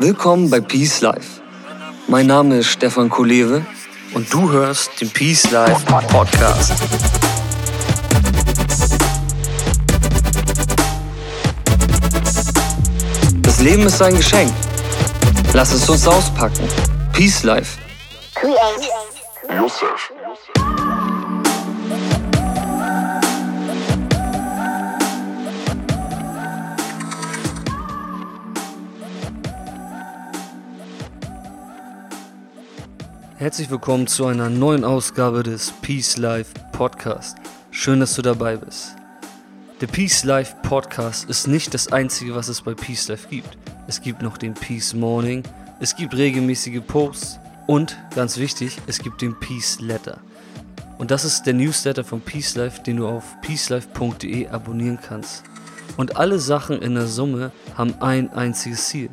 Willkommen bei Peace Life. Mein Name ist Stefan Kolewe und du hörst den Peace Life Podcast. Das Leben ist ein Geschenk. Lass es uns auspacken. Peace Life. Create Herzlich willkommen zu einer neuen Ausgabe des Peace Life Podcast. Schön, dass du dabei bist. Der Peace Life Podcast ist nicht das einzige, was es bei Peace Life gibt. Es gibt noch den Peace Morning, es gibt regelmäßige Posts und, ganz wichtig, es gibt den Peace Letter. Und das ist der Newsletter von Peace Life, den du auf peacelife.de abonnieren kannst. Und alle Sachen in der Summe haben ein einziges Ziel.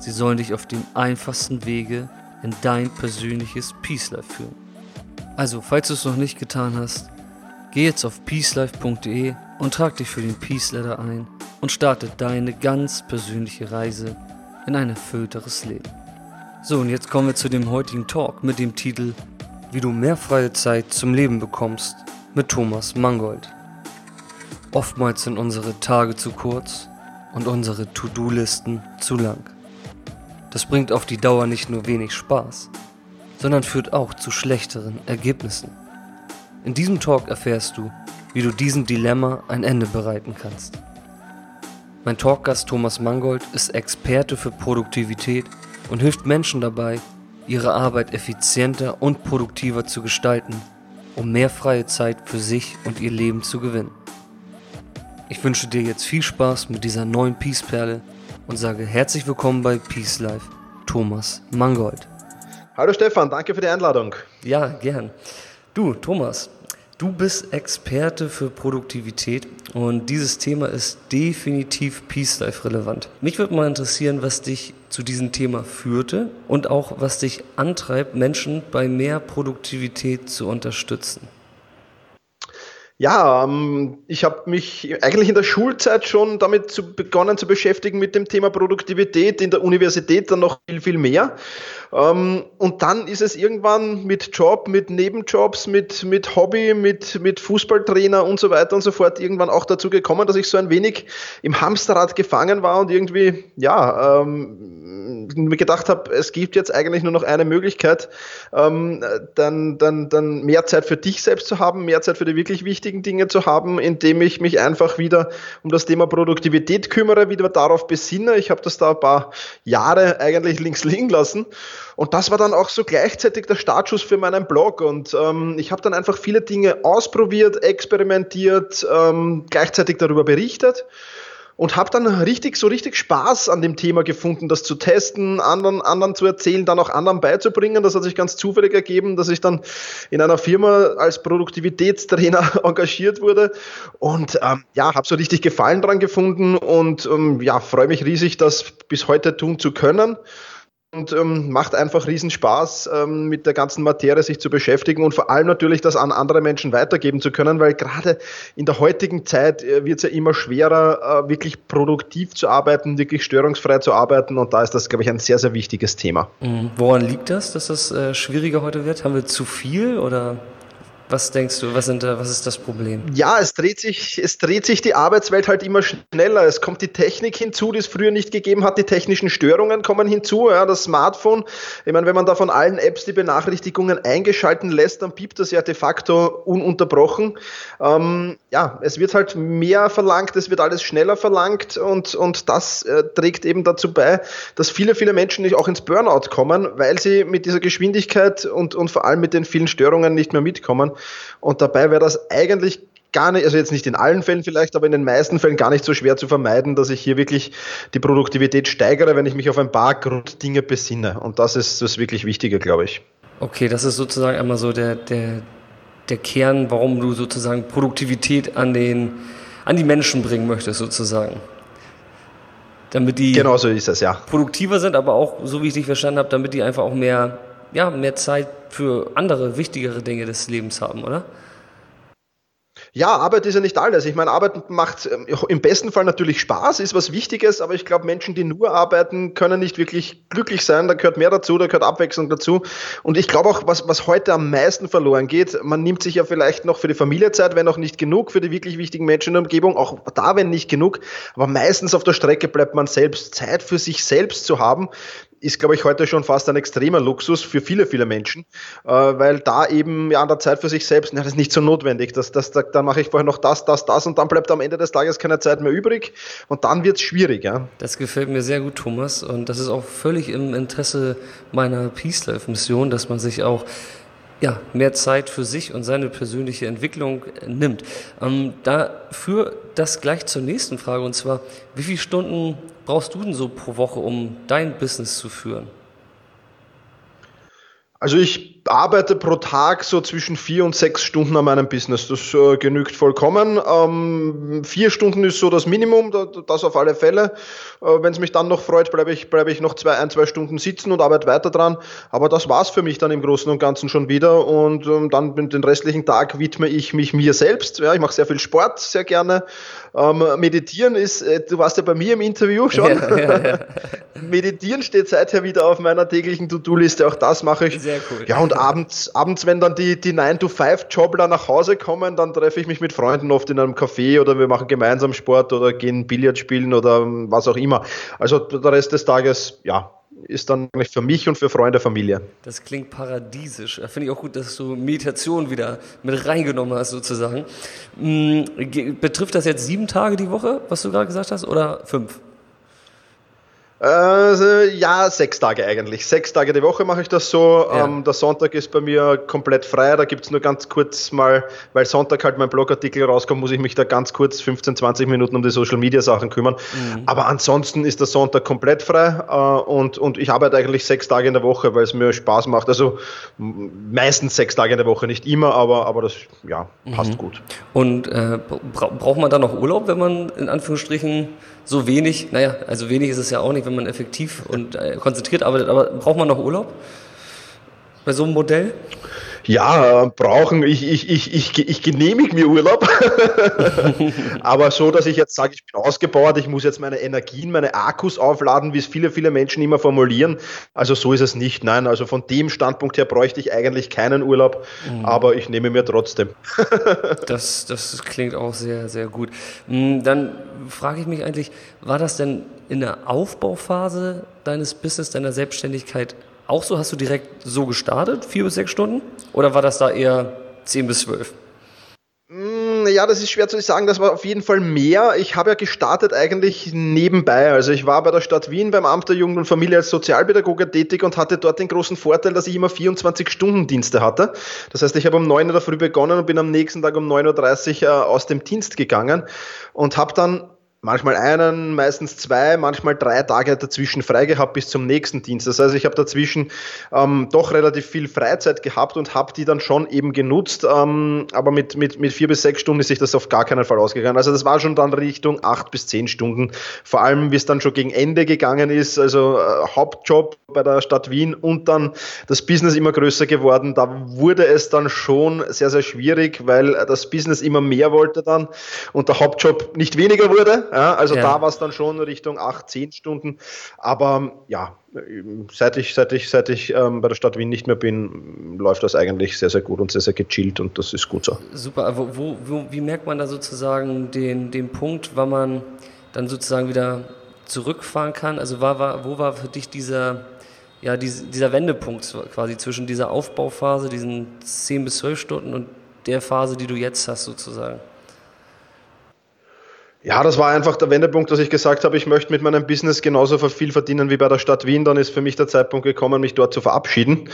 Sie sollen dich auf dem einfachsten Wege in dein persönliches Peace Life führen. Also, falls du es noch nicht getan hast, geh jetzt auf peacelife.de und trag dich für den Peace Letter ein und starte deine ganz persönliche Reise in ein erfüllteres Leben. So, und jetzt kommen wir zu dem heutigen Talk mit dem Titel Wie du mehr freie Zeit zum Leben bekommst mit Thomas Mangold. Oftmals sind unsere Tage zu kurz und unsere To-Do-Listen zu lang. Das bringt auf die Dauer nicht nur wenig Spaß, sondern führt auch zu schlechteren Ergebnissen. In diesem Talk erfährst du, wie du diesem Dilemma ein Ende bereiten kannst. Mein Talkgast Thomas Mangold ist Experte für Produktivität und hilft Menschen dabei, ihre Arbeit effizienter und produktiver zu gestalten, um mehr freie Zeit für sich und ihr Leben zu gewinnen. Ich wünsche dir jetzt viel Spaß mit dieser neuen Peace-Perle und sage herzlich willkommen bei Peace Life, Thomas Mangold. Hallo Stefan, danke für die Einladung. Ja, gern. Du, Thomas, du bist Experte für Produktivität und dieses Thema ist definitiv Peace Life relevant. Mich würde mal interessieren, was dich zu diesem Thema führte und auch was dich antreibt, Menschen bei mehr Produktivität zu unterstützen. Ja, ähm, ich habe mich eigentlich in der Schulzeit schon damit zu, begonnen zu beschäftigen mit dem Thema Produktivität, in der Universität dann noch viel, viel mehr. Ähm, und dann ist es irgendwann mit Job, mit Nebenjobs, mit, mit Hobby, mit, mit Fußballtrainer und so weiter und so fort irgendwann auch dazu gekommen, dass ich so ein wenig im Hamsterrad gefangen war und irgendwie, ja, ähm, mir gedacht habe, es gibt jetzt eigentlich nur noch eine Möglichkeit, ähm, dann, dann, dann mehr Zeit für dich selbst zu haben, mehr Zeit für die wirklich wichtigen Dinge zu haben, indem ich mich einfach wieder um das Thema Produktivität kümmere, wieder darauf besinne. Ich habe das da ein paar Jahre eigentlich links liegen lassen und das war dann auch so gleichzeitig der Startschuss für meinen Blog. Und ähm, ich habe dann einfach viele Dinge ausprobiert, experimentiert, ähm, gleichzeitig darüber berichtet und habe dann richtig so richtig Spaß an dem Thema gefunden, das zu testen, anderen anderen zu erzählen, dann auch anderen beizubringen. Das hat sich ganz zufällig ergeben, dass ich dann in einer Firma als Produktivitätstrainer engagiert wurde und ähm, ja, habe so richtig Gefallen dran gefunden und ähm, ja, freue mich riesig, das bis heute tun zu können und ähm, macht einfach riesen Spaß, ähm, mit der ganzen Materie sich zu beschäftigen und vor allem natürlich das an andere Menschen weitergeben zu können, weil gerade in der heutigen Zeit äh, wird es ja immer schwerer, äh, wirklich produktiv zu arbeiten, wirklich störungsfrei zu arbeiten und da ist das, glaube ich, ein sehr, sehr wichtiges Thema. Mhm. Woran liegt das, dass das äh, schwieriger heute wird? Haben wir zu viel oder was denkst du, was, sind, was ist das Problem? Ja, es dreht, sich, es dreht sich die Arbeitswelt halt immer schneller. Es kommt die Technik hinzu, die es früher nicht gegeben hat. Die technischen Störungen kommen hinzu. Ja, das Smartphone, ich meine, wenn man da von allen Apps die Benachrichtigungen eingeschalten lässt, dann piept das ja de facto ununterbrochen. Ähm, ja, es wird halt mehr verlangt, es wird alles schneller verlangt und, und das äh, trägt eben dazu bei, dass viele, viele Menschen nicht auch ins Burnout kommen, weil sie mit dieser Geschwindigkeit und, und vor allem mit den vielen Störungen nicht mehr mitkommen. Und dabei wäre das eigentlich gar nicht, also jetzt nicht in allen Fällen vielleicht, aber in den meisten Fällen gar nicht so schwer zu vermeiden, dass ich hier wirklich die Produktivität steigere, wenn ich mich auf ein paar Grunddinge besinne. Und das ist das wirklich Wichtige, glaube ich. Okay, das ist sozusagen einmal so der, der, der Kern, warum du sozusagen Produktivität an, den, an die Menschen bringen möchtest, sozusagen. Damit die genau so ist es, ja. produktiver sind, aber auch, so wie ich dich verstanden habe, damit die einfach auch mehr ja, mehr Zeit für andere, wichtigere Dinge des Lebens haben, oder? Ja, Arbeit ist ja nicht alles. Ich meine, Arbeit macht ähm, im besten Fall natürlich Spaß, ist was Wichtiges, aber ich glaube, Menschen, die nur arbeiten, können nicht wirklich glücklich sein. Da gehört mehr dazu, da gehört Abwechslung dazu. Und ich glaube auch, was, was heute am meisten verloren geht, man nimmt sich ja vielleicht noch für die Familie Zeit, wenn auch nicht genug, für die wirklich wichtigen Menschen in der Umgebung, auch da, wenn nicht genug. Aber meistens auf der Strecke bleibt man selbst. Zeit für sich selbst zu haben, ist, glaube ich, heute schon fast ein extremer Luxus für viele, viele Menschen, äh, weil da eben ja an der Zeit für sich selbst, na, das ist nicht so notwendig. Das, das, da, dann mache ich vorher noch das, das, das und dann bleibt am Ende des Tages keine Zeit mehr übrig und dann wird es schwierig. Ja. Das gefällt mir sehr gut, Thomas, und das ist auch völlig im Interesse meiner Peace Life Mission, dass man sich auch ja, mehr Zeit für sich und seine persönliche Entwicklung nimmt. Ähm, da führt das gleich zur nächsten Frage und zwar, wie viele Stunden brauchst du denn so pro Woche, um dein Business zu führen? Also ich arbeite pro Tag so zwischen vier und sechs Stunden an meinem Business. Das äh, genügt vollkommen. Ähm, vier Stunden ist so das Minimum, das auf alle Fälle. Äh, Wenn es mich dann noch freut, bleibe ich, bleibe ich noch zwei, ein, zwei Stunden sitzen und arbeite weiter dran. Aber das war's für mich dann im Großen und Ganzen schon wieder. Und ähm, dann den restlichen Tag widme ich mich mir selbst. Ja, ich mache sehr viel Sport, sehr gerne. Ähm, meditieren ist, äh, du warst ja bei mir im Interview schon. Ja, ja, ja. Meditieren steht seither wieder auf meiner täglichen To-Do-Liste. Auch das mache ich. Sehr cool. Ja, und und abends, abends, wenn dann die, die 9-to-5-Jobler nach Hause kommen, dann treffe ich mich mit Freunden oft in einem Café oder wir machen gemeinsam Sport oder gehen Billard spielen oder was auch immer. Also der Rest des Tages, ja, ist dann für mich und für Freunde, Familie. Das klingt paradiesisch. Finde ich auch gut, dass du Meditation wieder mit reingenommen hast, sozusagen. Hm, betrifft das jetzt sieben Tage die Woche, was du gerade gesagt hast, oder fünf? Äh, ja, sechs Tage eigentlich. Sechs Tage die Woche mache ich das so. Ja. Ähm, der Sonntag ist bei mir komplett frei. Da gibt es nur ganz kurz mal, weil Sonntag halt mein Blogartikel rauskommt, muss ich mich da ganz kurz 15, 20 Minuten um die Social Media Sachen kümmern. Mhm. Aber ansonsten ist der Sonntag komplett frei äh, und, und ich arbeite eigentlich sechs Tage in der Woche, weil es mir Spaß macht. Also meistens sechs Tage in der Woche, nicht immer, aber, aber das ja, passt mhm. gut. Und äh, braucht man da noch Urlaub, wenn man in Anführungsstrichen so wenig, naja, also wenig ist es ja auch nicht, wenn man effektiv und äh, konzentriert arbeitet, aber braucht man noch Urlaub bei so einem Modell? Ja, brauchen, ich, ich, ich, ich, ich genehmige mir Urlaub. Aber so, dass ich jetzt sage, ich bin ausgebaut, ich muss jetzt meine Energien, meine Akkus aufladen, wie es viele, viele Menschen immer formulieren. Also so ist es nicht. Nein, also von dem Standpunkt her bräuchte ich eigentlich keinen Urlaub, mhm. aber ich nehme mir trotzdem. das, das klingt auch sehr, sehr gut. Hm, dann frage ich mich eigentlich, war das denn in der Aufbauphase deines Business, deiner Selbstständigkeit auch so? Hast du direkt so gestartet, vier bis sechs Stunden? Oder war das da eher zehn bis zwölf? Mm, ja, das ist schwer zu sagen. Das war auf jeden Fall mehr. Ich habe ja gestartet eigentlich nebenbei. Also ich war bei der Stadt Wien beim Amt der Jugend und Familie als Sozialpädagoge tätig und hatte dort den großen Vorteil, dass ich immer 24 Stunden Dienste hatte. Das heißt, ich habe um 9 Uhr Früh begonnen und bin am nächsten Tag um 9.30 Uhr äh, aus dem Dienst gegangen und habe dann manchmal einen, meistens zwei, manchmal drei Tage dazwischen frei gehabt bis zum nächsten Dienst. Das heißt, ich habe dazwischen ähm, doch relativ viel Freizeit gehabt und habe die dann schon eben genutzt, ähm, aber mit, mit, mit vier bis sechs Stunden ist sich das auf gar keinen Fall ausgegangen. Also das war schon dann Richtung acht bis zehn Stunden, vor allem wie es dann schon gegen Ende gegangen ist, also äh, Hauptjob bei der Stadt Wien und dann das Business immer größer geworden. Da wurde es dann schon sehr, sehr schwierig, weil das Business immer mehr wollte dann und der Hauptjob nicht weniger wurde. Ja, also ja. da war es dann schon Richtung 8, 10 Stunden. Aber ja, seit ich, seit ich, seit ich ähm, bei der Stadt Wien nicht mehr bin, läuft das eigentlich sehr, sehr gut und sehr, sehr gechillt und das ist gut so. Super, wo, wo, wo, wie merkt man da sozusagen den, den Punkt, wann man dann sozusagen wieder zurückfahren kann? Also war, war, wo war für dich dieser, ja, dieser, dieser Wendepunkt quasi zwischen dieser Aufbauphase, diesen 10 bis 12 Stunden und der Phase, die du jetzt hast sozusagen? Ja, das war einfach der Wendepunkt, dass ich gesagt habe, ich möchte mit meinem Business genauso viel verdienen wie bei der Stadt Wien. Dann ist für mich der Zeitpunkt gekommen, mich dort zu verabschieden.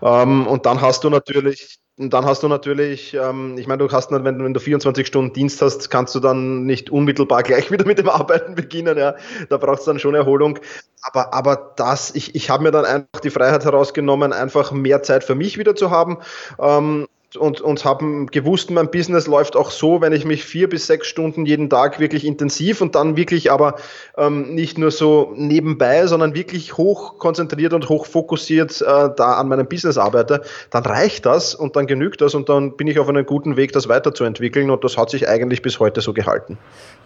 Ähm, und dann hast du natürlich, dann hast du natürlich, ähm, ich meine, du hast, wenn, du 24 Stunden Dienst hast, kannst du dann nicht unmittelbar gleich wieder mit dem Arbeiten beginnen. Ja, da braucht es dann schon Erholung. Aber, aber das, ich, ich habe mir dann einfach die Freiheit herausgenommen, einfach mehr Zeit für mich wieder zu haben. Und, und habe gewusst, mein Business läuft auch so, wenn ich mich vier bis sechs Stunden jeden Tag wirklich intensiv und dann wirklich aber ähm, nicht nur so nebenbei, sondern wirklich hoch konzentriert und hoch fokussiert äh, da an meinem Business arbeite, dann reicht das und dann genügt das und dann bin ich auf einem guten Weg, das weiterzuentwickeln und das hat sich eigentlich bis heute so gehalten.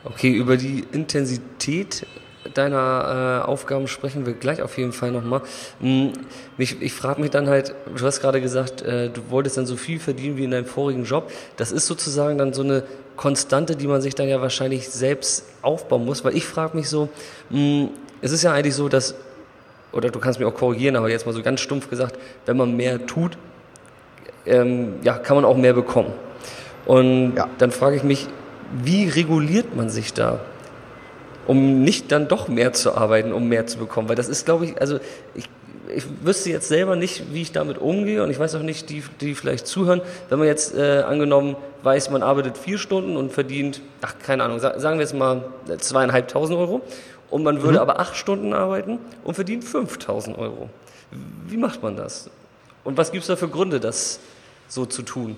Okay, über die Intensität deiner äh, Aufgaben sprechen wir gleich auf jeden Fall nochmal. Hm, ich, ich frage mich dann halt, du hast gerade gesagt, äh, du wolltest dann so viel verdienen wie in deinem vorigen Job. Das ist sozusagen dann so eine Konstante, die man sich dann ja wahrscheinlich selbst aufbauen muss, weil ich frage mich so, hm, es ist ja eigentlich so, dass, oder du kannst mich auch korrigieren, aber jetzt mal so ganz stumpf gesagt, wenn man mehr tut, ähm, ja, kann man auch mehr bekommen. Und ja. dann frage ich mich, wie reguliert man sich da? Um nicht dann doch mehr zu arbeiten, um mehr zu bekommen. Weil das ist, glaube ich, also ich, ich wüsste jetzt selber nicht, wie ich damit umgehe und ich weiß auch nicht, die, die vielleicht zuhören, wenn man jetzt äh, angenommen weiß, man arbeitet vier Stunden und verdient, ach, keine Ahnung, sagen wir jetzt mal zweieinhalbtausend Euro und man würde mhm. aber acht Stunden arbeiten und verdient 5000 Euro. Wie macht man das? Und was gibt es da für Gründe, das so zu tun?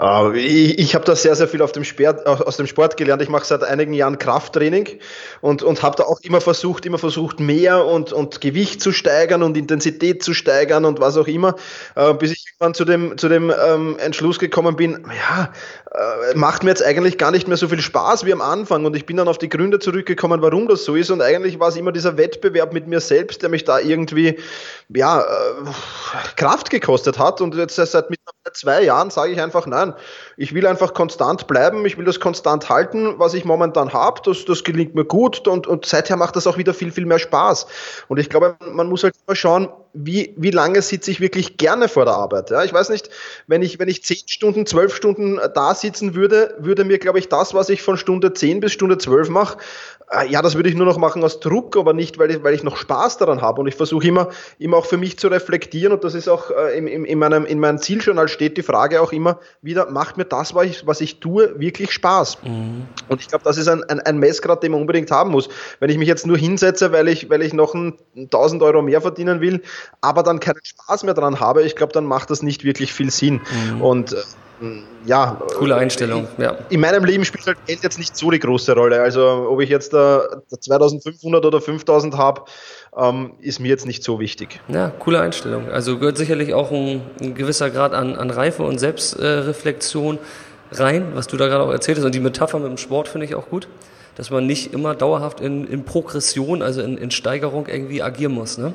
Äh, ich, ich habe da sehr, sehr viel auf dem Sport, aus dem Sport gelernt. Ich mache seit einigen Jahren Krafttraining und, und habe da auch immer versucht, immer versucht, mehr und, und Gewicht zu steigern und Intensität zu steigern und was auch immer, äh, bis ich irgendwann zu dem, zu dem ähm, Entschluss gekommen bin, ja, äh, macht mir jetzt eigentlich gar nicht mehr so viel Spaß wie am Anfang und ich bin dann auf die Gründe zurückgekommen, warum das so ist. Und eigentlich war es immer dieser Wettbewerb mit mir selbst, der mich da irgendwie, ja, Kraft gekostet hat. Und jetzt seit zwei Jahren sage ich einfach, nein, ich will einfach konstant bleiben, ich will das konstant halten, was ich momentan habe, das, das gelingt mir gut und, und seither macht das auch wieder viel, viel mehr Spaß. Und ich glaube, man muss halt immer schauen, wie, wie lange sitze ich wirklich gerne vor der Arbeit. Ja, ich weiß nicht, wenn ich, wenn ich zehn Stunden, zwölf Stunden da sitzen würde, würde mir, glaube ich, das, was ich von Stunde zehn bis Stunde zwölf mache, äh, ja, das würde ich nur noch machen aus Druck, aber nicht, weil ich, weil ich noch Spaß daran habe. Und ich versuche immer, immer auch für mich zu reflektieren. Und das ist auch äh, in, in, meinem, in meinem Zieljournal steht die Frage auch immer wieder, macht mir das, was ich, was ich tue, wirklich Spaß? Mhm. Und ich glaube, das ist ein, ein, ein Messgrad, den man unbedingt haben muss. Wenn ich mich jetzt nur hinsetze, weil ich, weil ich noch ein 1000 Euro mehr verdienen will, aber dann keinen Spaß mehr dran habe, ich glaube, dann macht das nicht wirklich viel Sinn. Mhm. Und äh, ja. Coole Einstellung, ja. In meinem Leben spielt halt Geld jetzt nicht so die große Rolle. Also, ob ich jetzt da 2500 oder 5000 habe, ähm, ist mir jetzt nicht so wichtig. Ja, coole Einstellung. Also gehört sicherlich auch ein, ein gewisser Grad an, an Reife und Selbstreflexion rein, was du da gerade auch erzählt hast. Und die Metapher mit dem Sport finde ich auch gut, dass man nicht immer dauerhaft in, in Progression, also in, in Steigerung irgendwie agieren muss. Ne?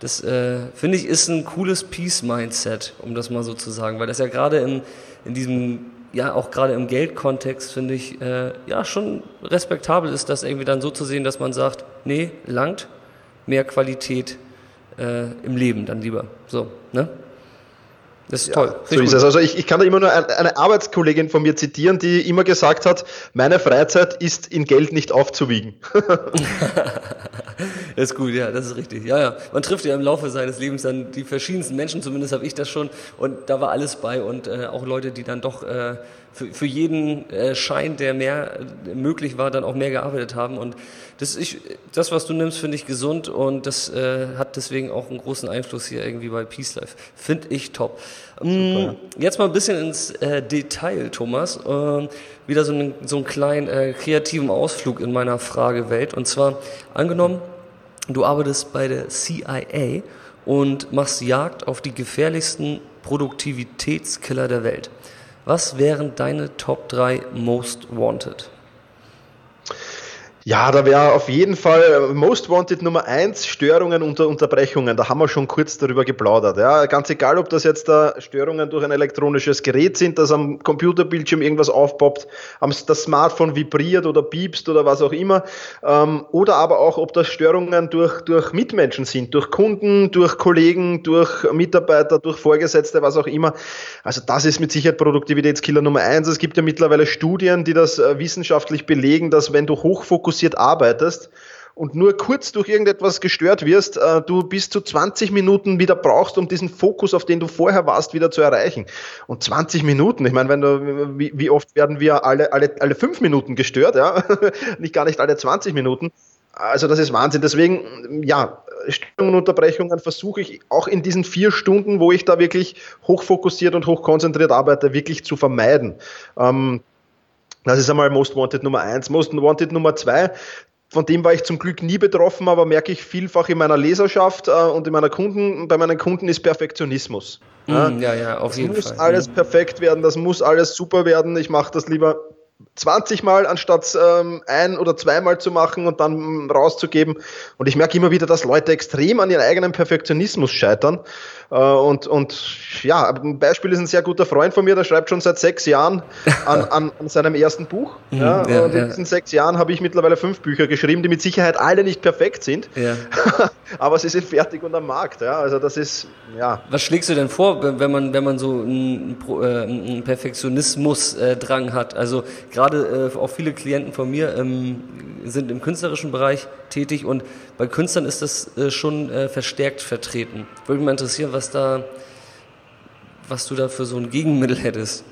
Das äh, finde ich ist ein cooles Peace-Mindset, um das mal so zu sagen, weil das ja gerade in, in diesem, ja auch gerade im Geldkontext finde ich, äh, ja schon respektabel ist, das irgendwie dann so zu sehen, dass man sagt, nee, langt, mehr Qualität äh, im Leben dann lieber. So, ne? Das ist ja, toll. So ist es. Also ich, ich kann da immer nur eine Arbeitskollegin von mir zitieren, die immer gesagt hat, meine Freizeit ist in Geld nicht aufzuwiegen. das ist gut, ja, das ist richtig. Ja, ja. Man trifft ja im Laufe seines Lebens dann die verschiedensten Menschen, zumindest habe ich das schon. Und da war alles bei und äh, auch Leute, die dann doch äh, für, für jeden äh, Schein, der mehr äh, möglich war, dann auch mehr gearbeitet haben. Und das, ich, das was du nimmst, finde ich gesund und das äh, hat deswegen auch einen großen Einfluss hier irgendwie bei Peace Life. Finde ich top. Ähm, jetzt mal ein bisschen ins äh, Detail, Thomas. Ähm, wieder so einen, so einen kleinen äh, kreativen Ausflug in meiner Fragewelt. Und zwar angenommen, du arbeitest bei der CIA und machst Jagd auf die gefährlichsten Produktivitätskiller der Welt. Was wären deine Top 3 Most Wanted? Ja, da wäre auf jeden Fall äh, Most Wanted Nummer eins Störungen und Unterbrechungen. Da haben wir schon kurz darüber geplaudert. Ja, ganz egal, ob das jetzt da Störungen durch ein elektronisches Gerät sind, das am Computerbildschirm irgendwas aufpoppt, das Smartphone vibriert oder piepst oder was auch immer. Ähm, oder aber auch, ob das Störungen durch, durch Mitmenschen sind, durch Kunden, durch Kollegen, durch Mitarbeiter, durch Vorgesetzte, was auch immer. Also das ist mit Sicherheit Produktivitätskiller Nummer eins. Es gibt ja mittlerweile Studien, die das äh, wissenschaftlich belegen, dass wenn du hochfokussiert fokussiert arbeitest und nur kurz durch irgendetwas gestört wirst, äh, du bis zu 20 Minuten wieder brauchst, um diesen Fokus, auf den du vorher warst, wieder zu erreichen. Und 20 Minuten, ich meine, wenn du, wie, oft werden wir alle, alle, alle fünf Minuten gestört, ja? nicht gar nicht alle 20 Minuten. Also das ist Wahnsinn. Deswegen, ja, Störungen und Unterbrechungen versuche ich auch in diesen vier Stunden, wo ich da wirklich hochfokussiert und hochkonzentriert arbeite, wirklich zu vermeiden. Ähm, das ist einmal Most Wanted Nummer eins. Most Wanted Nummer zwei, von dem war ich zum Glück nie betroffen, aber merke ich vielfach in meiner Leserschaft äh, und in meiner Kunden, bei meinen Kunden ist Perfektionismus. Mm, ja, ja, auf das jeden muss Fall. alles perfekt werden, das muss alles super werden. Ich mache das lieber 20 Mal anstatt ähm, ein- oder zweimal zu machen und dann rauszugeben. Und ich merke immer wieder, dass Leute extrem an ihren eigenen Perfektionismus scheitern. Äh, und, und ja, ein Beispiel ist ein sehr guter Freund von mir, der schreibt schon seit sechs Jahren an, an, an seinem ersten Buch. ja, ja, und in ja. diesen sechs Jahren habe ich mittlerweile fünf Bücher geschrieben, die mit Sicherheit alle nicht perfekt sind. Aber sie sind fertig und am Markt. Ja, also das ist, ja, Was schlägst du denn vor, wenn man, wenn man so einen, äh, einen Perfektionismus-Drang hat? Also gerade äh, auch viele Klienten von mir ähm, sind im künstlerischen Bereich tätig und bei Künstlern ist das äh, schon äh, verstärkt vertreten. Würde mich mal interessieren, was da, was du da für so ein Gegenmittel hättest.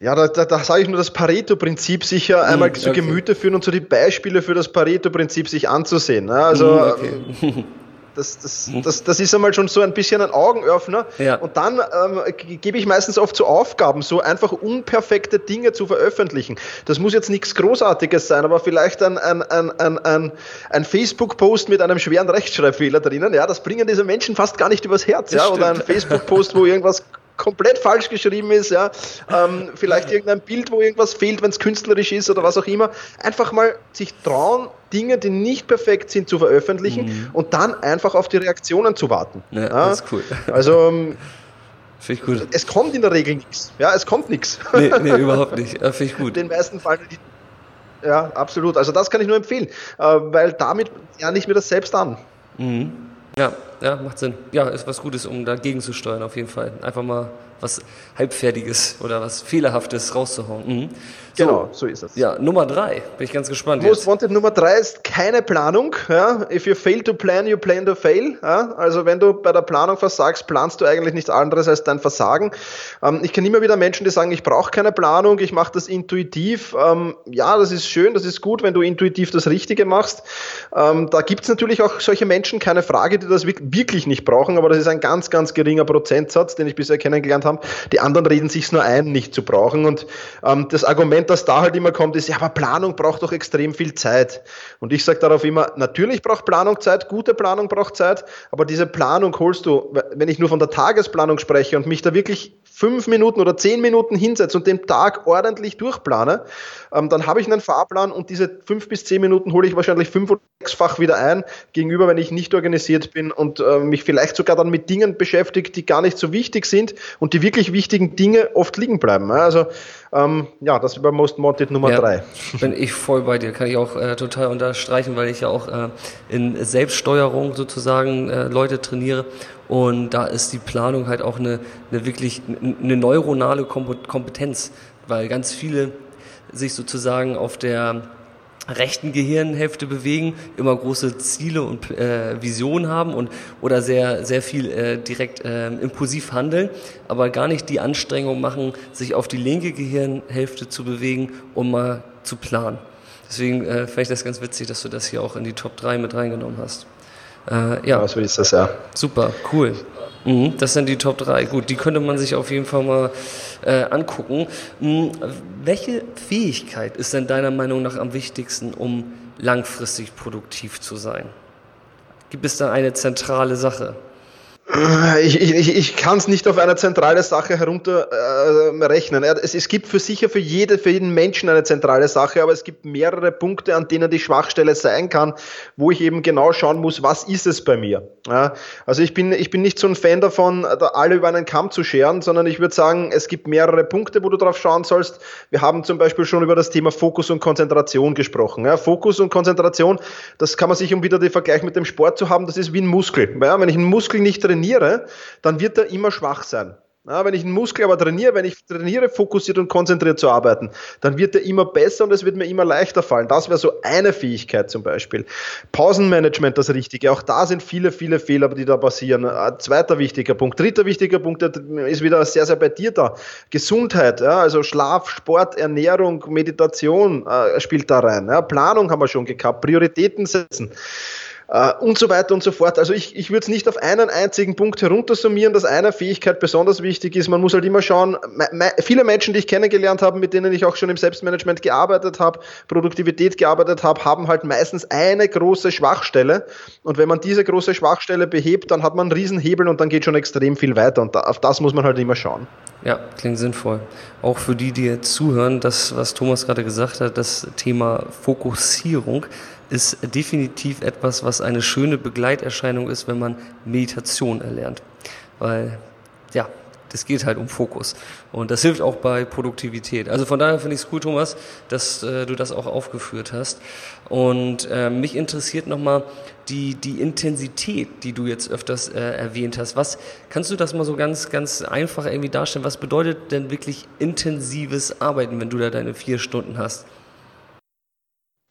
Ja, da, da, da sage ich nur das Pareto-Prinzip sicher einmal zu okay. Gemüte führen und so die Beispiele für das Pareto-Prinzip sich anzusehen. ne? Also Mm, okay. Das, das, das, das ist einmal schon so ein bisschen ein Augenöffner. Ja. Und dann ähm, ge- gebe ich meistens oft so Aufgaben, so einfach unperfekte Dinge zu veröffentlichen. Das muss jetzt nichts Großartiges sein, aber vielleicht ein, ein, ein, ein, ein, ein Facebook-Post mit einem schweren Rechtschreibfehler drinnen. Ja, das bringen diese Menschen fast gar nicht übers Herz. Ja, oder ein. Facebook-Post, wo irgendwas komplett falsch geschrieben ist, ja, ähm, vielleicht irgendein Bild, wo irgendwas fehlt, wenn es künstlerisch ist oder was auch immer, einfach mal sich trauen, Dinge, die nicht perfekt sind, zu veröffentlichen und dann einfach auf die Reaktionen zu warten. Mhm. Ja, das ist cool. Also ähm, Finde ich gut. es kommt in der Regel nichts. Ja, es kommt nichts. Nee, nee, überhaupt nicht. Äh, Finde ich gut. Den meisten Fällen. die- Ja, absolut. Also das kann ich nur empfehlen, äh, weil damit lerne ich mir das selbst an. Ja, ja, macht Sinn. Ja, ist was Gutes, um dagegen zu steuern, auf jeden Fall. Einfach mal was Halbfertiges oder was Fehlerhaftes rauszuhauen. Mhm. So, Genau, so ist es. Ja, Nummer drei. Bin ich ganz gespannt Most jetzt. Wanted Nummer drei ist keine Planung. Ja? If you fail to plan, you plan to fail. Ja? Also wenn du bei der Planung versagst, planst du eigentlich nichts anderes als dein Versagen. Ähm, ich kenne immer wieder Menschen, die sagen, ich brauche keine Planung, ich mache das intuitiv. Ähm, ja, das ist schön, das ist gut, wenn du intuitiv das Richtige machst. Ähm, da gibt es natürlich auch solche Menschen, keine Frage, die das wirk- wirklich nicht brauchen, aber das ist ein ganz, ganz geringer Prozentsatz, den ich bisher kennengelernt habe. Die anderen reden sich's nur ein, nicht zu brauchen. Und ähm, das Argument, das da halt immer kommt, ist, ja, aber Planung braucht doch extrem viel Zeit. Und ich sage darauf immer, natürlich braucht Planung Zeit, gute Planung braucht Zeit, aber diese Planung holst du, wenn ich nur von der Tagesplanung spreche und mich da wirklich fünf Minuten oder zehn Minuten hinsetze und den Tag ordentlich durchplane, ähm, dann habe ich einen Fahrplan und diese fünf bis zehn Minuten hole ich wahrscheinlich fünf oder sechsfach wieder ein, gegenüber, wenn ich nicht organisiert bin und äh, mich vielleicht sogar dann mit Dingen beschäftigt, die gar nicht so wichtig sind und die wirklich wichtigen Dinge oft liegen bleiben. Also ähm, ja, das war Most Wanted Nummer Ja, drei. Bin ich voll bei dir, kann ich auch äh, total unterstreichen, weil ich ja auch äh, in Selbststeuerung sozusagen äh, Leute trainiere und da ist die Planung halt auch eine, eine wirklich eine neuronale Kompetenz, weil ganz viele sich sozusagen auf der rechten Gehirnhälfte bewegen, immer große Ziele und äh, Visionen haben und oder sehr sehr viel äh, direkt äh, impulsiv handeln, aber gar nicht die Anstrengung machen, sich auf die linke Gehirnhälfte zu bewegen, um mal zu planen. Deswegen äh, fand ich das ganz witzig, dass du das hier auch in die Top 3 mit reingenommen hast. Äh, ja, so ist das ja. super, cool. Mhm, das sind die Top 3. Gut, die könnte man sich auf jeden Fall mal äh, angucken. Mhm, welche Fähigkeit ist denn deiner Meinung nach am wichtigsten, um langfristig produktiv zu sein? Gibt es da eine zentrale Sache? Ich, ich, ich kann es nicht auf eine zentrale Sache herunterrechnen. Äh, es, es gibt für sicher für, jede, für jeden Menschen eine zentrale Sache, aber es gibt mehrere Punkte, an denen die Schwachstelle sein kann, wo ich eben genau schauen muss, was ist es bei mir. Ja, also ich bin, ich bin nicht so ein Fan davon, da alle über einen Kamm zu scheren, sondern ich würde sagen, es gibt mehrere Punkte, wo du drauf schauen sollst. Wir haben zum Beispiel schon über das Thema Fokus und Konzentration gesprochen. Ja, Fokus und Konzentration, das kann man sich, um wieder den Vergleich mit dem Sport zu haben, das ist wie ein Muskel. Ja, wenn ich einen Muskel nicht trainiere, dann wird er immer schwach sein. Ja, wenn ich einen Muskel aber trainiere, wenn ich trainiere, fokussiert und konzentriert zu arbeiten, dann wird er immer besser und es wird mir immer leichter fallen. Das wäre so eine Fähigkeit zum Beispiel. Pausenmanagement, das Richtige. Auch da sind viele, viele Fehler, die da passieren. Ein zweiter wichtiger Punkt. Dritter wichtiger Punkt der ist wieder sehr, sehr bei dir da. Gesundheit, ja, also Schlaf, Sport, Ernährung, Meditation äh, spielt da rein. Ja. Planung haben wir schon gehabt. Prioritäten setzen. Äh, und so weiter und so fort. Also ich, ich würde es nicht auf einen einzigen Punkt heruntersummieren, dass einer Fähigkeit besonders wichtig ist. Man muss halt immer schauen, viele Menschen, die ich kennengelernt habe, mit denen ich auch schon im Selbstmanagement gearbeitet habe, Produktivität gearbeitet habe, haben halt meistens eine große Schwachstelle. Und wenn man diese große Schwachstelle behebt, dann hat man einen Riesenhebel und dann geht schon extrem viel weiter. Und da, auf das muss man halt immer schauen. Ja, klingt sinnvoll. Auch für die, die jetzt zuhören, das, was Thomas gerade gesagt hat, das Thema Fokussierung ist definitiv etwas, was eine schöne Begleiterscheinung ist, wenn man Meditation erlernt. Weil, ja, es geht halt um Fokus. Und das hilft auch bei Produktivität. Also von daher finde ich es cool, Thomas, dass äh, du das auch aufgeführt hast. Und äh, mich interessiert nochmal die, die Intensität, die du jetzt öfters äh, erwähnt hast. Was kannst du das mal so ganz, ganz einfach irgendwie darstellen? Was bedeutet denn wirklich intensives Arbeiten, wenn du da deine vier Stunden hast?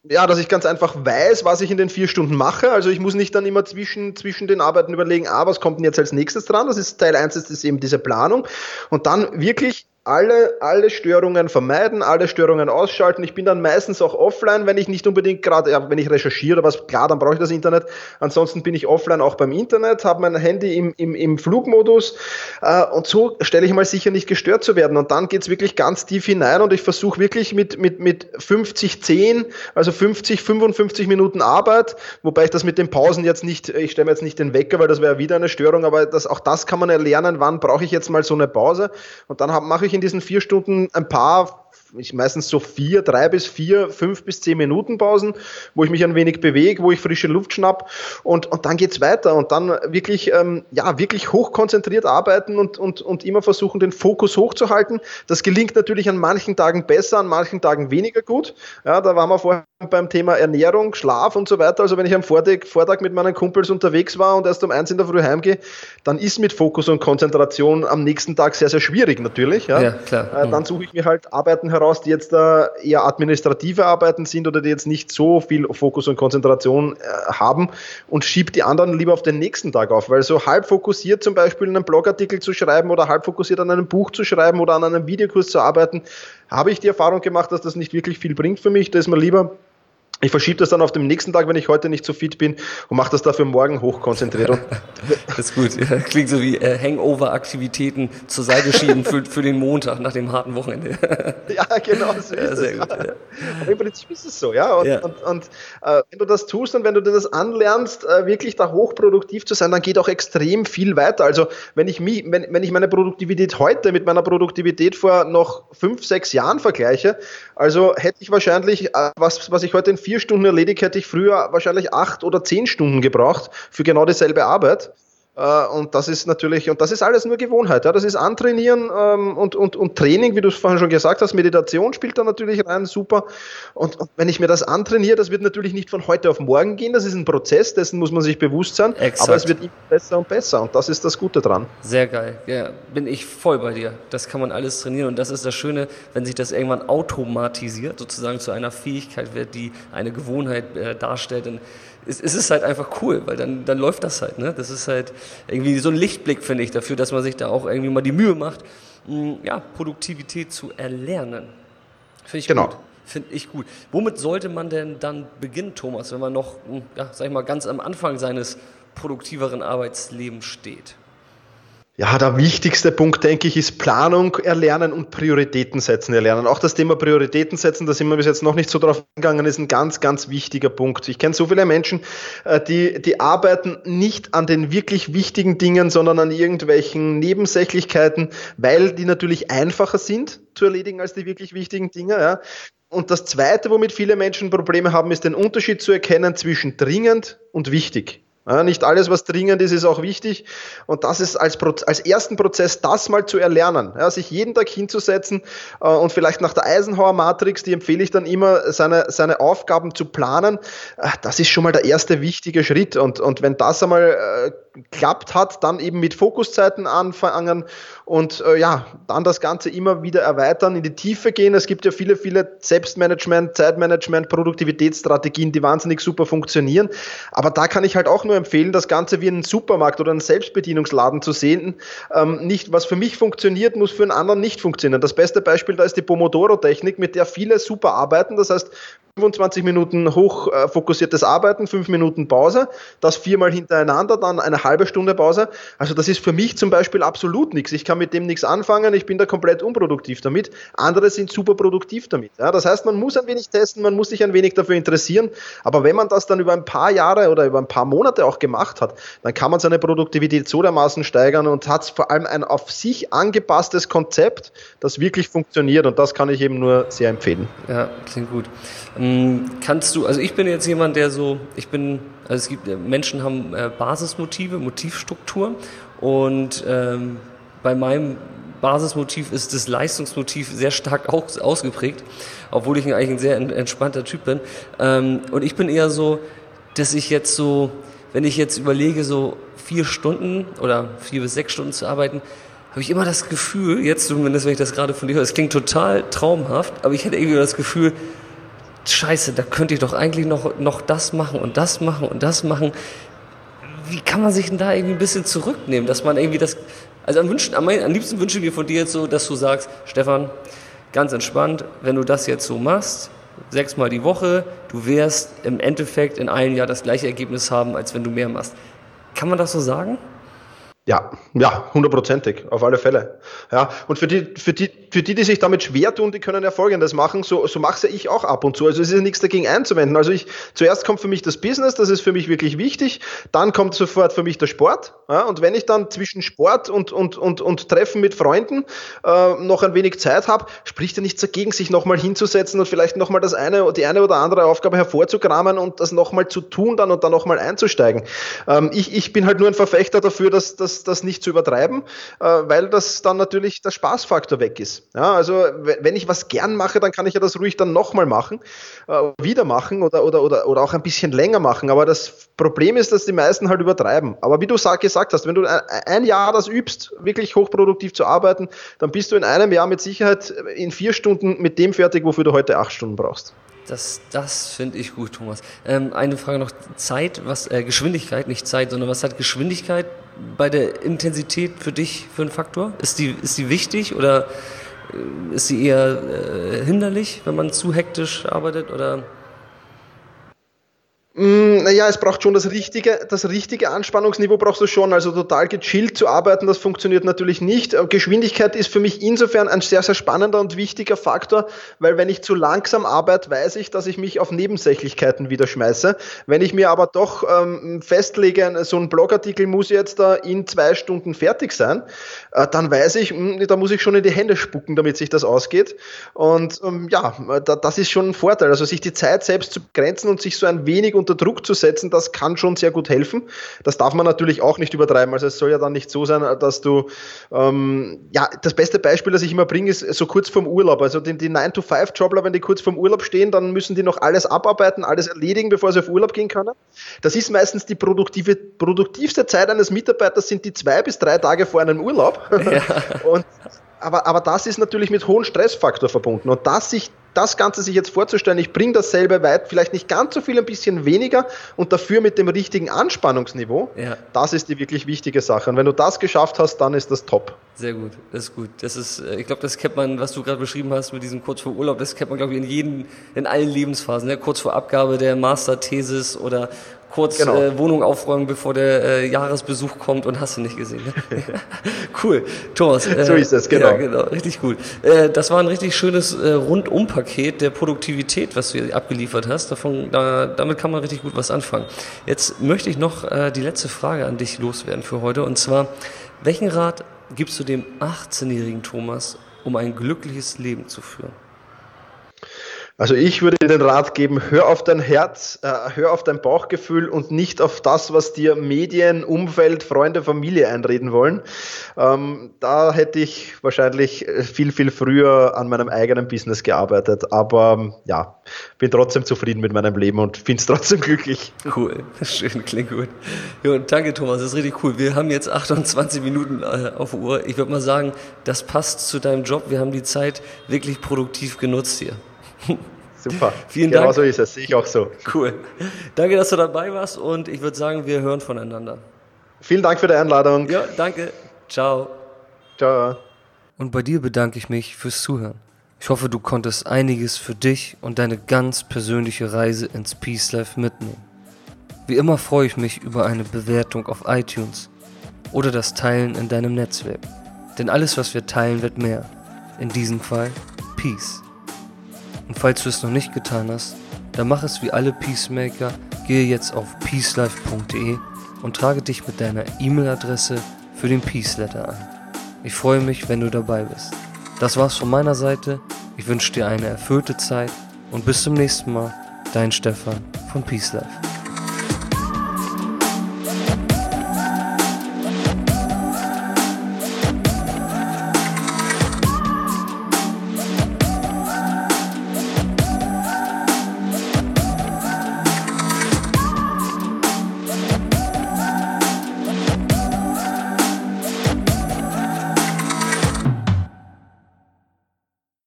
Ja, dass ich ganz einfach weiß, was ich in den vier Stunden mache. Also ich muss nicht dann immer zwischen, zwischen den Arbeiten überlegen, ah, was kommt denn jetzt als nächstes dran? Das ist Teil 1, das ist eben diese Planung. Und dann wirklich alle, alle Störungen vermeiden, alle Störungen ausschalten. Ich bin dann meistens auch offline, wenn ich nicht unbedingt gerade, ja, wenn ich recherchiere, was klar, dann brauche ich das Internet. Ansonsten bin ich offline auch beim Internet, habe mein Handy im, im, im Flugmodus äh, und so stelle ich mal sicher nicht gestört zu werden. Und dann geht's wirklich ganz tief hinein und ich versuche wirklich mit, mit, mit 50, 10, also 50, 55 Minuten Arbeit, wobei ich das mit den Pausen jetzt nicht, ich stelle mir jetzt nicht den Wecker, weil das wäre wieder eine Störung, aber das, auch das kann man erlernen, wann brauche ich jetzt mal so eine Pause und dann mache ich ich in diesen vier Stunden ein paar ich meistens so vier, drei bis vier, fünf bis zehn Minuten Pausen, wo ich mich ein wenig bewege, wo ich frische Luft schnapp und, und dann geht's weiter und dann wirklich, ähm, ja, wirklich hochkonzentriert arbeiten und, und, und immer versuchen, den Fokus hochzuhalten. Das gelingt natürlich an manchen Tagen besser, an manchen Tagen weniger gut. Ja, da waren wir vorher beim Thema Ernährung, Schlaf und so weiter. Also wenn ich am Vortag, Vortag mit meinen Kumpels unterwegs war und erst um eins in der Früh heimgehe, dann ist mit Fokus und Konzentration am nächsten Tag sehr, sehr schwierig natürlich. Ja, ja klar. Äh, dann suche ich mir halt Arbeiten heraus, heraus, die jetzt da eher administrative Arbeiten sind oder die jetzt nicht so viel Fokus und Konzentration äh, haben und schiebt die anderen lieber auf den nächsten Tag auf, weil so halb fokussiert zum Beispiel einen Blogartikel zu schreiben oder halb fokussiert an einem Buch zu schreiben oder an einem Videokurs zu arbeiten, habe ich die Erfahrung gemacht, dass das nicht wirklich viel bringt für mich. Da ist mir lieber ich verschiebe das dann auf den nächsten Tag, wenn ich heute nicht so fit bin und mache das dafür morgen hochkonzentriert. das ist gut. Ja, klingt so wie äh, Hangover-Aktivitäten zur Seite schieben für, für den Montag nach dem harten Wochenende. ja, genau. So ja, sehr gut, ja. Aber im Prinzip ist es so, ja. Und, ja. und, und äh, wenn du das tust und wenn du dir das anlernst, äh, wirklich da hochproduktiv zu sein, dann geht auch extrem viel weiter. Also wenn ich mich, wenn, wenn ich meine Produktivität heute mit meiner Produktivität vor noch fünf, sechs Jahren vergleiche, also hätte ich wahrscheinlich, äh, was, was ich heute in vier vier Stunden erledigt, hätte ich früher wahrscheinlich acht oder zehn Stunden gebraucht für genau dieselbe Arbeit. Äh, und das ist natürlich, und das ist alles nur Gewohnheit. Ja. Das ist Antrainieren ähm, und, und, und Training, wie du es vorhin schon gesagt hast. Meditation spielt da natürlich rein, super. Und, und, wenn ich mir das antrainiere, das wird natürlich nicht von heute auf morgen gehen. Das ist ein Prozess, dessen muss man sich bewusst sein. Exakt. Aber es wird immer besser und besser. Und das ist das Gute dran. Sehr geil. Ja, bin ich voll bei dir. Das kann man alles trainieren. Und das ist das Schöne, wenn sich das irgendwann automatisiert, sozusagen zu einer Fähigkeit wird, die eine Gewohnheit äh, darstellt. Dann es, es ist halt einfach cool, weil dann, dann läuft das halt. Ne? Das ist halt irgendwie so ein Lichtblick, finde ich, dafür, dass man sich da auch irgendwie mal die Mühe macht, mh, hm, ja, Produktivität zu erlernen. Finde ich genau. gut. Finde ich gut. Womit sollte man denn dann beginnen, Thomas, wenn man noch, hm, ja, sag ich mal, ganz am Anfang seines produktiveren Arbeitslebens steht? Ja, der wichtigste Punkt, denke ich, ist Planung erlernen und Prioritäten setzen erlernen. Auch das Thema Prioritäten setzen, da sind wir bis jetzt noch nicht so drauf gegangen, ist ein ganz, ganz wichtiger Punkt. Ich kenne so viele Menschen, äh, die, die arbeiten nicht an den wirklich wichtigen Dingen, sondern an irgendwelchen Nebensächlichkeiten, weil die natürlich einfacher sind zu erledigen als die wirklich wichtigen Dinge. Ja. Und das Zweite, womit viele Menschen Probleme haben, ist den Unterschied zu erkennen zwischen dringend und wichtig. Ja, nicht alles, was dringend ist, ist auch wichtig. Und das ist als, als ersten Prozess, das mal zu erlernen. Ja, sich jeden Tag hinzusetzen äh, und vielleicht nach der Eisenhower Matrix, die empfehle ich dann immer, seine, seine Aufgaben zu planen. Äh, das ist schon mal der erste wichtige Schritt. Und, und wenn das einmal äh, geklappt hat, dann eben mit Fokuszeiten anfangen und äh, ja, dann das Ganze immer wieder erweitern, in die Tiefe gehen. Es gibt ja viele, viele Selbstmanagement, Zeitmanagement, Produktivitätsstrategien, die wahnsinnig super funktionieren. Aber da kann ich halt auch nur empfehlen, das Ganze wie einen Supermarkt oder einen Selbstbedienungsladen zu sehen. Ähm, nicht, was für mich funktioniert, muss für einen anderen nicht funktionieren. Das beste Beispiel da ist die Pomodoro-Technik, mit der viele super arbeiten. Das heißt, 25 Minuten hochfokussiertes äh, Arbeiten, 5 Minuten Pause, das viermal hintereinander, dann eine halbe Stunde Pause. Also das ist für mich zum Beispiel absolut nichts. Ich kann mit dem nichts anfangen, ich bin da komplett unproduktiv damit. Andere sind super produktiv damit. Ja, das heißt, man muss ein wenig testen, man muss sich ein wenig dafür interessieren. Aber wenn man das dann über ein paar Jahre oder über ein paar Monate auch gemacht hat, dann kann man seine Produktivität so dermaßen steigern und hat vor allem ein auf sich angepasstes Konzept, das wirklich funktioniert. Und das kann ich eben nur sehr empfehlen. Ja, klingt gut. Ähm, kannst du, also ich bin jetzt jemand, der so, ich bin, also es gibt, Menschen haben äh, Basismotive, Motivstruktur und ähm, bei meinem Basismotiv ist das Leistungsmotiv sehr stark aus, ausgeprägt, obwohl ich eigentlich ein sehr entspannter Typ bin. Ähm, und ich bin eher so, dass ich jetzt so, wenn ich jetzt überlege, so vier Stunden oder vier bis sechs Stunden zu arbeiten, habe ich immer das Gefühl, jetzt zumindest, wenn ich das gerade von dir höre, es klingt total traumhaft, aber ich hätte irgendwie das Gefühl, scheiße, da könnte ich doch eigentlich noch, noch das machen und das machen und das machen. Wie kann man sich denn da irgendwie ein bisschen zurücknehmen, dass man irgendwie das, also am, wünschen, am, am liebsten wünsche ich mir von dir jetzt so, dass du sagst, Stefan, ganz entspannt, wenn du das jetzt so machst, sechsmal die Woche, du wirst im Endeffekt in einem Jahr das gleiche Ergebnis haben, als wenn du mehr machst. Kann man das so sagen? Ja, ja, hundertprozentig, auf alle Fälle. Ja, und für die, für die, für die, die sich damit schwer tun, die können ja Folgendes machen, so, so mache ja ich auch ab und zu. Also es ist ja nichts dagegen einzuwenden. Also ich, zuerst kommt für mich das Business, das ist für mich wirklich wichtig, dann kommt sofort für mich der Sport. Ja, und wenn ich dann zwischen Sport und, und, und, und Treffen mit Freunden äh, noch ein wenig Zeit habe, spricht ja nichts dagegen, sich nochmal hinzusetzen und vielleicht nochmal das eine, die eine oder andere Aufgabe hervorzukramen und das nochmal zu tun dann und dann nochmal einzusteigen. Ähm, ich, ich bin halt nur ein Verfechter dafür, dass, dass das, das nicht zu übertreiben, äh, weil das dann natürlich der Spaßfaktor weg ist. Ja, also wenn ich was gern mache, dann kann ich ja das ruhig dann nochmal machen, äh, wieder machen oder, oder, oder, oder auch ein bisschen länger machen. Aber das Problem ist, dass die meisten halt übertreiben. Aber wie du gesagt hast, wenn du ein Jahr das übst, wirklich hochproduktiv zu arbeiten, dann bist du in einem Jahr mit Sicherheit in vier Stunden mit dem fertig, wofür du heute acht Stunden brauchst. Das, das finde ich gut, Thomas. Ähm, eine Frage noch: Zeit, was, äh, Geschwindigkeit, nicht Zeit, sondern was hat Geschwindigkeit bei der Intensität für dich für einen Faktor? Ist die, ist die wichtig oder äh, ist sie eher äh, hinderlich, wenn man zu hektisch arbeitet? Oder? Mm, naja, es braucht schon das richtige, das richtige Anspannungsniveau brauchst du schon. Also total gechillt zu arbeiten, das funktioniert natürlich nicht. Äh, Geschwindigkeit ist für mich insofern ein sehr, sehr spannender und wichtiger Faktor, weil wenn ich zu langsam arbeite, weiß ich, dass ich mich auf Nebensächlichkeiten wieder schmeiße. Wenn ich mir aber doch ähm, festlege, so ein Blogartikel muss jetzt da in zwei Stunden fertig sein, äh, dann weiß ich, mh, hm, da muss ich schon in die Hände spucken, damit sich das ausgeht. Und ähm, ja, da, das ist schon ein Vorteil. Also sich die Zeit selbst zu begrenzen und sich so ein wenig unter Druck zu setzen, das kann schon sehr gut helfen. Das darf man natürlich auch nicht übertreiben. Also es soll ja dann nicht so sein, dass du, ähm, ja, das beste Beispiel, das ich immer bringe, ist so kurz vorm Urlaub. Also die, die 9-to-5-Jobler, wenn die kurz vorm Urlaub stehen, dann müssen die noch alles abarbeiten, alles erledigen, bevor sie auf Urlaub gehen können. Das ist meistens die produktive, produktivste Zeit eines Mitarbeiters, sind die zwei bis drei Tage vor einem Urlaub. Ja. Und aber, aber das ist natürlich mit hohem Stressfaktor verbunden. Und das, sich, das Ganze sich jetzt vorzustellen, ich bringe dasselbe weit, vielleicht nicht ganz so viel, ein bisschen weniger und dafür mit dem richtigen Anspannungsniveau, ja. das ist die wirklich wichtige Sache. Und wenn du das geschafft hast, dann ist das top. Sehr gut, das ist gut. Das ist, äh, ich glaube, das kennt man, was du gerade beschrieben hast mit diesem kurz vor Urlaub, das kennt man, glaube ich, in jedem, in allen Lebensphasen. Ne? Kurz vor Abgabe der Masterthesis oder kurz genau. äh, Wohnung aufräumen, bevor der äh, Jahresbesuch kommt und hast du nicht gesehen. Ne? cool, Thomas. Äh, so ist es, genau. Ja, genau, richtig cool. Äh, das war ein richtig schönes äh, Rundumpaket der Produktivität, was du hier abgeliefert hast. Davon, da, damit kann man richtig gut was anfangen. Jetzt möchte ich noch äh, die letzte Frage an dich loswerden für heute und zwar, welchen Rat gibst du dem 18-jährigen Thomas, um ein glückliches Leben zu führen? Also ich würde dir den Rat geben, hör auf dein Herz, äh, hör auf dein Bauchgefühl und nicht auf das, was dir Medien, Umfeld, Freunde, Familie einreden wollen. Ähm, da hätte ich wahrscheinlich äh, viel, viel früher an meinem eigenen Business gearbeitet. Aber ja, bin trotzdem zufrieden mit meinem Leben und finde es trotzdem glücklich. Cool, schön, klingt gut. Jo, danke Thomas, das ist richtig cool. Wir haben jetzt 28 Minuten äh, auf Uhr. Ich würde mal sagen, das passt zu deinem Job. Wir haben die Zeit wirklich produktiv genutzt hier. Super. Vielen genau Dank. Genau so ist es, sehe ich auch so. Cool. Danke, dass du dabei warst und ich würde sagen, wir hören voneinander. Vielen Dank für die Einladung. Ja, danke. Ciao. Ciao. Und bei dir bedanke ich mich fürs Zuhören. Ich hoffe, du konntest einiges für dich und deine ganz persönliche Reise ins Peace Life mitnehmen. Wie immer freue ich mich über eine Bewertung auf iTunes oder das Teilen in deinem Netzwerk. Denn alles, was wir teilen, wird mehr. In diesem Fall Peace. Und falls du es noch nicht getan hast, dann mach es wie alle Peacemaker, gehe jetzt auf peacelife.de und trage dich mit deiner E-Mail-Adresse für den Peace Letter ein. Ich freue mich, wenn du dabei bist. Das war's von meiner Seite. Ich wünsche dir eine erfüllte Zeit und bis zum nächsten Mal. Dein Stefan von Peace Life.